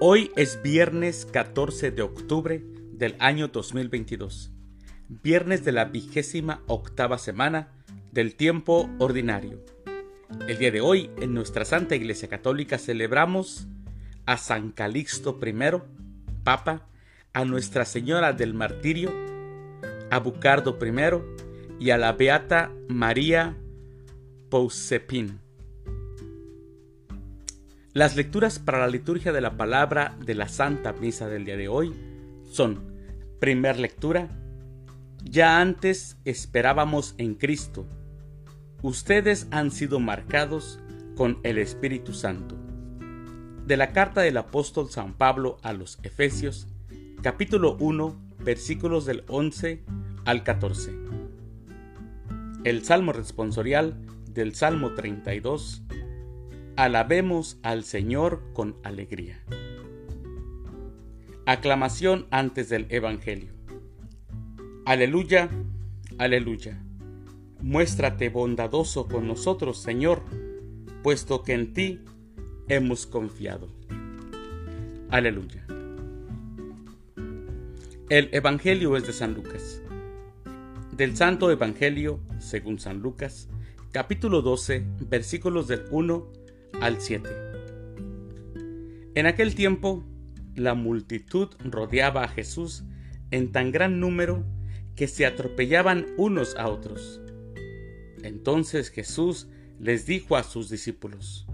Hoy es viernes 14 de octubre del año 2022, viernes de la vigésima octava semana del tiempo ordinario. El día de hoy en nuestra Santa Iglesia Católica celebramos a San Calixto I, Papa, a Nuestra Señora del Martirio, a Bucardo I y a la Beata María Pousepin. Las lecturas para la liturgia de la palabra de la Santa Misa del día de hoy son, primer lectura, ya antes esperábamos en Cristo. Ustedes han sido marcados con el Espíritu Santo. De la carta del apóstol San Pablo a los Efesios, capítulo 1, versículos del 11 al 14. El Salmo responsorial del Salmo 32 Alabemos al Señor con alegría. Aclamación antes del Evangelio. Aleluya, aleluya. Muéstrate bondadoso con nosotros, Señor, puesto que en ti hemos confiado. Aleluya. El Evangelio es de San Lucas. Del Santo Evangelio, según San Lucas, capítulo 12, versículos del 1 al 7. En aquel tiempo, la multitud rodeaba a Jesús en tan gran número que se atropellaban unos a otros. Entonces Jesús les dijo a sus discípulos,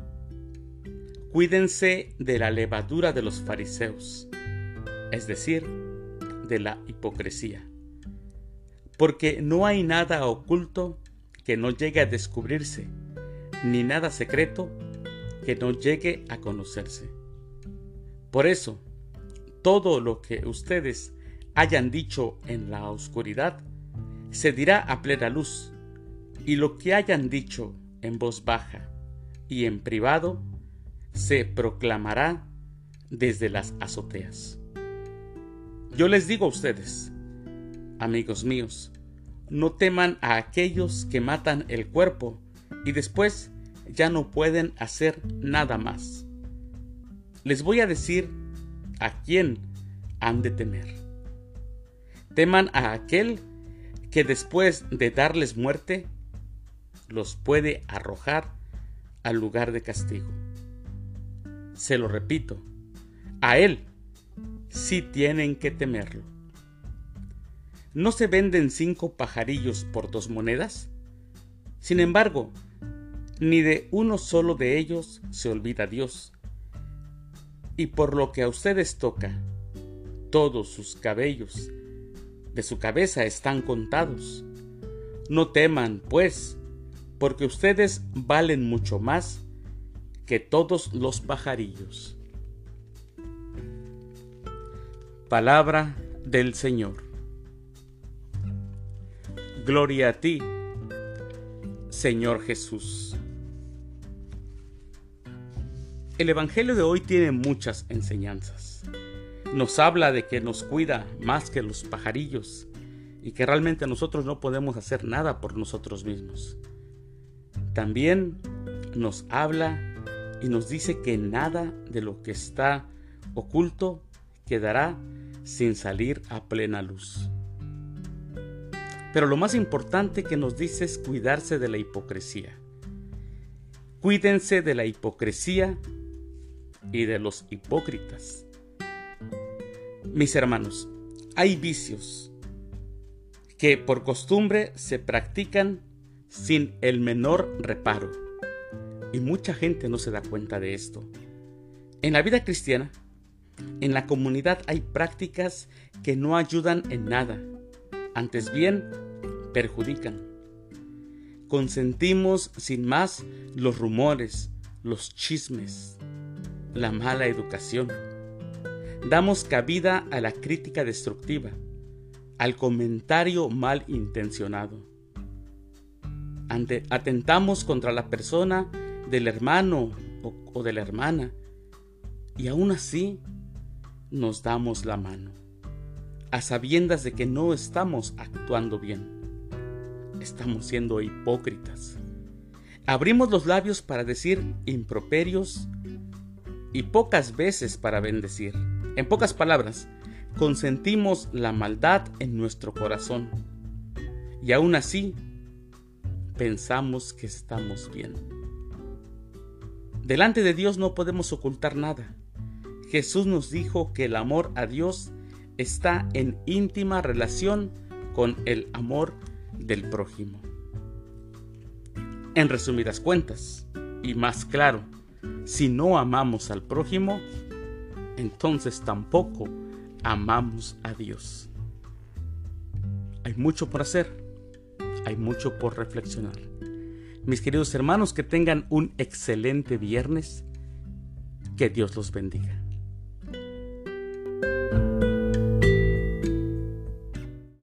Cuídense de la levadura de los fariseos, es decir, de la hipocresía, porque no hay nada oculto que no llegue a descubrirse, ni nada secreto que no llegue a conocerse. Por eso, todo lo que ustedes hayan dicho en la oscuridad se dirá a plena luz, y lo que hayan dicho en voz baja y en privado se proclamará desde las azoteas. Yo les digo a ustedes, amigos míos, no teman a aquellos que matan el cuerpo y después ya no pueden hacer nada más. Les voy a decir a quién han de temer. Teman a aquel que después de darles muerte, los puede arrojar al lugar de castigo. Se lo repito, a él sí tienen que temerlo. ¿No se venden cinco pajarillos por dos monedas? Sin embargo, ni de uno solo de ellos se olvida Dios. Y por lo que a ustedes toca, todos sus cabellos de su cabeza están contados. No teman, pues, porque ustedes valen mucho más que todos los pajarillos. Palabra del Señor. Gloria a ti, Señor Jesús. El Evangelio de hoy tiene muchas enseñanzas. Nos habla de que nos cuida más que los pajarillos y que realmente nosotros no podemos hacer nada por nosotros mismos. También nos habla y nos dice que nada de lo que está oculto quedará sin salir a plena luz. Pero lo más importante que nos dice es cuidarse de la hipocresía. Cuídense de la hipocresía y de los hipócritas. Mis hermanos, hay vicios que por costumbre se practican sin el menor reparo. Y mucha gente no se da cuenta de esto. En la vida cristiana, en la comunidad hay prácticas que no ayudan en nada, antes bien perjudican. Consentimos sin más los rumores, los chismes, la mala educación. Damos cabida a la crítica destructiva, al comentario mal intencionado. atentamos contra la persona del hermano o, o de la hermana y aún así nos damos la mano, a sabiendas de que no estamos actuando bien. Estamos siendo hipócritas. Abrimos los labios para decir improperios y pocas veces para bendecir. En pocas palabras, consentimos la maldad en nuestro corazón y aún así pensamos que estamos bien. Delante de Dios no podemos ocultar nada. Jesús nos dijo que el amor a Dios está en íntima relación con el amor del prójimo. En resumidas cuentas, y más claro, si no amamos al prójimo, entonces tampoco amamos a Dios. Hay mucho por hacer, hay mucho por reflexionar. Mis queridos hermanos, que tengan un excelente viernes. Que Dios los bendiga.